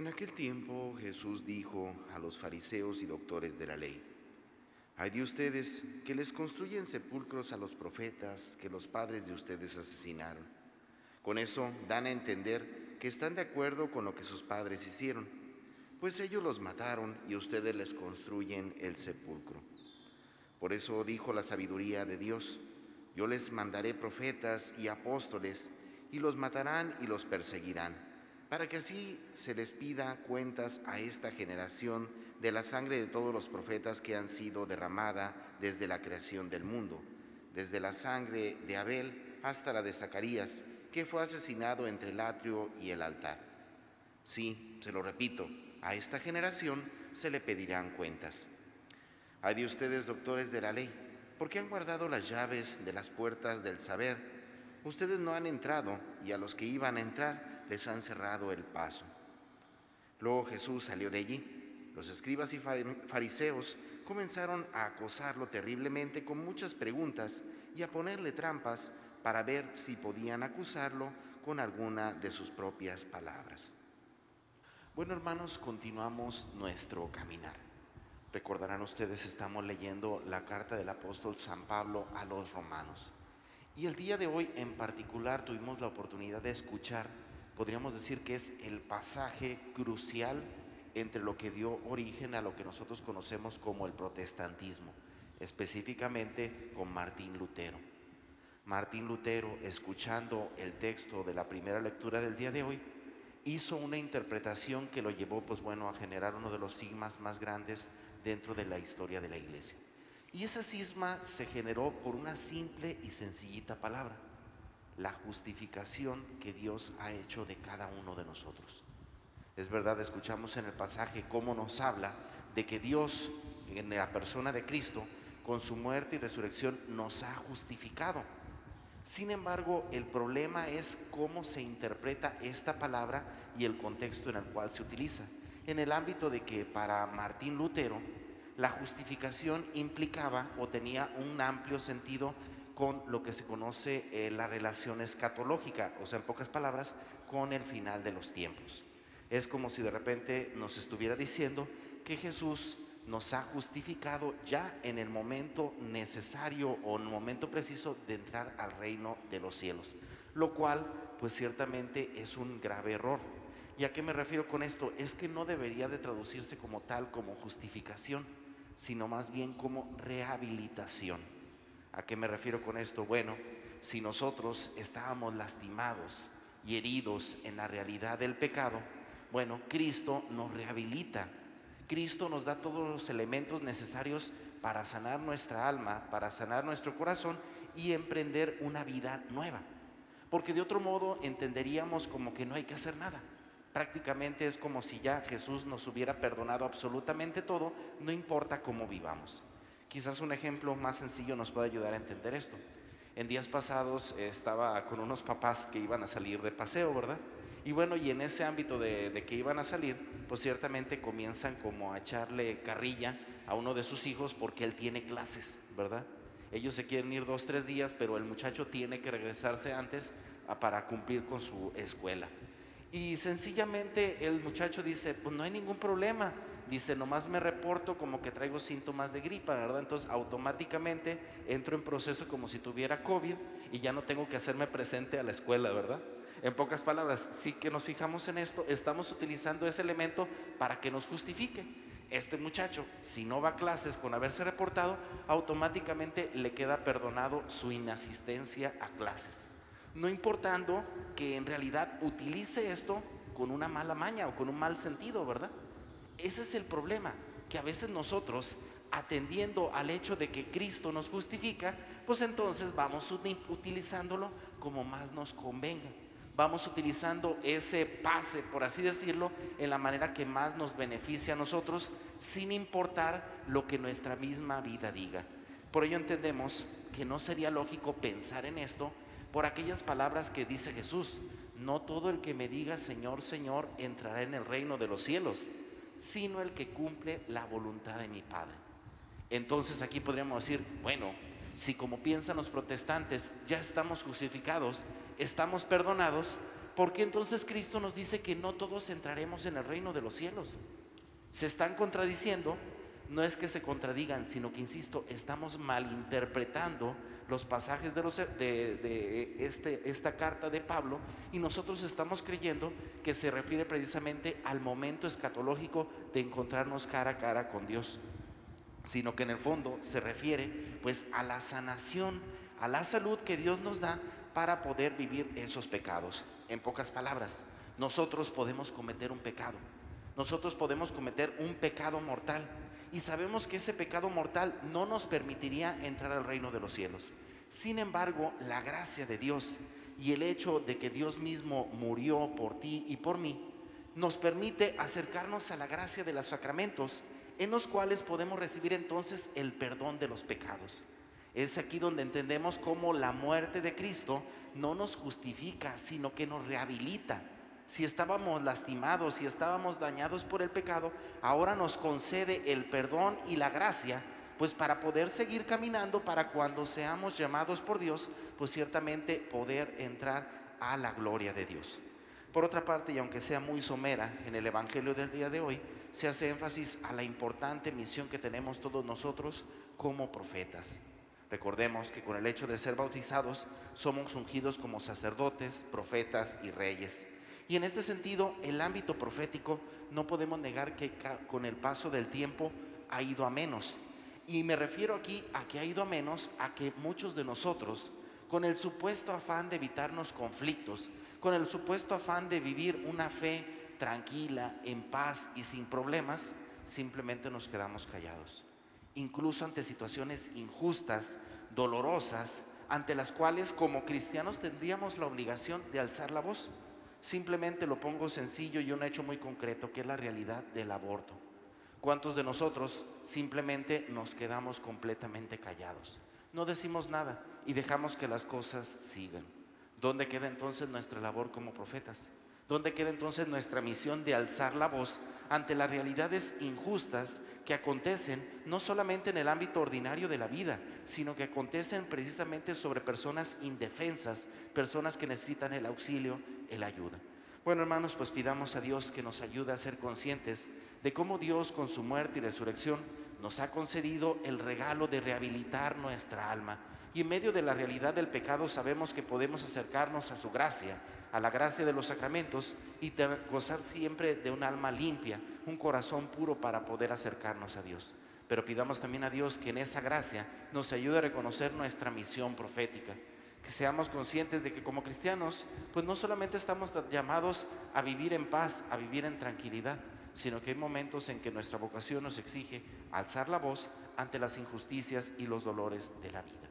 En aquel tiempo Jesús dijo a los fariseos y doctores de la ley, hay de ustedes que les construyen sepulcros a los profetas que los padres de ustedes asesinaron. Con eso dan a entender que están de acuerdo con lo que sus padres hicieron, pues ellos los mataron y ustedes les construyen el sepulcro. Por eso dijo la sabiduría de Dios, yo les mandaré profetas y apóstoles, y los matarán y los perseguirán para que así se les pida cuentas a esta generación de la sangre de todos los profetas que han sido derramada desde la creación del mundo, desde la sangre de Abel hasta la de Zacarías, que fue asesinado entre el atrio y el altar. Sí, se lo repito, a esta generación se le pedirán cuentas. Hay de ustedes, doctores de la ley, porque han guardado las llaves de las puertas del saber. Ustedes no han entrado y a los que iban a entrar les han cerrado el paso. Luego Jesús salió de allí. Los escribas y fariseos comenzaron a acosarlo terriblemente con muchas preguntas y a ponerle trampas para ver si podían acusarlo con alguna de sus propias palabras. Bueno, hermanos, continuamos nuestro caminar. Recordarán ustedes, estamos leyendo la carta del apóstol San Pablo a los romanos. Y el día de hoy en particular tuvimos la oportunidad de escuchar podríamos decir que es el pasaje crucial entre lo que dio origen a lo que nosotros conocemos como el protestantismo, específicamente con Martín Lutero. Martín Lutero, escuchando el texto de la primera lectura del día de hoy, hizo una interpretación que lo llevó, pues bueno, a generar uno de los sigmas más grandes dentro de la historia de la iglesia. Y ese cisma se generó por una simple y sencillita palabra, la justificación que Dios ha hecho de cada uno de nosotros. Es verdad, escuchamos en el pasaje cómo nos habla de que Dios, en la persona de Cristo, con su muerte y resurrección, nos ha justificado. Sin embargo, el problema es cómo se interpreta esta palabra y el contexto en el cual se utiliza. En el ámbito de que para Martín Lutero, la justificación implicaba o tenía un amplio sentido con lo que se conoce eh, la relación escatológica, o sea, en pocas palabras, con el final de los tiempos. Es como si de repente nos estuviera diciendo que Jesús nos ha justificado ya en el momento necesario o en el momento preciso de entrar al reino de los cielos, lo cual pues ciertamente es un grave error. ¿Y a qué me refiero con esto? Es que no debería de traducirse como tal, como justificación, sino más bien como rehabilitación. ¿A qué me refiero con esto? Bueno, si nosotros estábamos lastimados y heridos en la realidad del pecado, bueno, Cristo nos rehabilita. Cristo nos da todos los elementos necesarios para sanar nuestra alma, para sanar nuestro corazón y emprender una vida nueva. Porque de otro modo entenderíamos como que no hay que hacer nada. Prácticamente es como si ya Jesús nos hubiera perdonado absolutamente todo, no importa cómo vivamos. Quizás un ejemplo más sencillo nos puede ayudar a entender esto. En días pasados estaba con unos papás que iban a salir de paseo, ¿verdad? Y bueno, y en ese ámbito de, que iban a salir, pues ciertamente comienzan como a echarle carrilla a uno de sus hijos porque él tiene clases, ¿verdad? Ellos se quieren ir dos, tres días, pero el muchacho tiene que regresarse antes para cumplir con su escuela. Y sencillamente el muchacho dice, pues no hay ningún problema, dice, nomás me reporto como que traigo síntomas de gripa, ¿verdad? Entonces automáticamente entro en proceso como si tuviera COVID y ya no tengo que hacerme presente a la escuela, ¿verdad? En pocas palabras, sí que nos fijamos en esto, estamos utilizando ese elemento para que nos justifique. Este muchacho, si no va a clases con haberse reportado, automáticamente le queda perdonado su inasistencia a clases. No importando que en realidad utilice esto con una mala maña o con un mal sentido, ¿verdad? Ese es el problema, que a veces nosotros, atendiendo al hecho de que Cristo nos justifica, pues entonces vamos utilizándolo como más nos convenga. Vamos utilizando ese pase, por así decirlo, en la manera que más nos beneficia a nosotros, sin importar lo que nuestra misma vida diga. Por ello entendemos que no sería lógico pensar en esto por aquellas palabras que dice Jesús. No todo el que me diga Señor, Señor entrará en el reino de los cielos, sino el que cumple la voluntad de mi Padre. Entonces aquí podríamos decir, bueno, si como piensan los protestantes ya estamos justificados, estamos perdonados, porque entonces Cristo nos dice que no todos entraremos en el reino de los cielos. Se están contradiciendo, no es que se contradigan, sino que, insisto, estamos malinterpretando los pasajes de, este, esta carta de Pablo y nosotros estamos creyendo que se refiere precisamente al momento escatológico de encontrarnos cara a cara con Dios, sino que en el fondo se refiere pues a la sanación, a la salud que Dios nos da para poder vivir esos pecados. En pocas palabras, nosotros podemos cometer un pecado, nosotros podemos cometer un pecado mortal y sabemos que ese pecado mortal no nos permitiría entrar al reino de los cielos. Sin embargo, la gracia de Dios y el hecho de que Dios mismo murió por ti y por mí, nos permite acercarnos a la gracia de los sacramentos, en los cuales podemos recibir entonces el perdón de los pecados. Es aquí donde entendemos cómo la muerte de Cristo no nos justifica, sino que nos rehabilita. Si estábamos lastimados, si estábamos dañados por el pecado, ahora nos concede el perdón y la gracia pues para poder seguir caminando, para cuando seamos llamados por Dios, pues ciertamente poder entrar a la gloria de Dios. Por otra parte, y aunque sea muy somera en el Evangelio del día de hoy, se hace énfasis a la importante misión que tenemos todos nosotros como profetas. Recordemos que con el hecho de ser bautizados somos ungidos como sacerdotes, profetas y reyes. Y en este sentido, el ámbito profético no podemos negar que con el paso del tiempo ha ido a menos. Y me refiero aquí a que ha ido a menos, a que muchos de nosotros, con el supuesto afán de evitarnos conflictos, con el supuesto afán de vivir una fe tranquila, en paz y sin problemas, simplemente nos quedamos callados. Incluso ante situaciones injustas, dolorosas, ante las cuales como cristianos tendríamos la obligación de alzar la voz. Simplemente lo pongo sencillo y un hecho muy concreto, que es la realidad del aborto. ¿Cuántos de nosotros simplemente nos quedamos completamente callados? No decimos nada y dejamos que las cosas sigan. ¿Dónde queda entonces nuestra labor como profetas? ¿Dónde queda entonces nuestra misión de alzar la voz ante las realidades injustas que acontecen no solamente en el ámbito ordinario de la vida, sino que acontecen precisamente sobre personas indefensas, personas que necesitan el auxilio, el ayuda? Bueno, hermanos, pues pidamos a Dios que nos ayude a ser conscientes de cómo Dios con su muerte y resurrección nos ha concedido el regalo de rehabilitar nuestra alma. Y en medio de la realidad del pecado sabemos que podemos acercarnos a su gracia, a la gracia de los sacramentos y gozar siempre de un alma limpia, un corazón puro para poder acercarnos a Dios. Pero pidamos también a Dios que en esa gracia nos ayude a reconocer nuestra misión profética, que seamos conscientes de que como cristianos, pues no solamente estamos llamados a vivir en paz, a vivir en tranquilidad, sino que hay momentos en que nuestra vocación nos exige alzar la voz ante las injusticias y los dolores de la vida.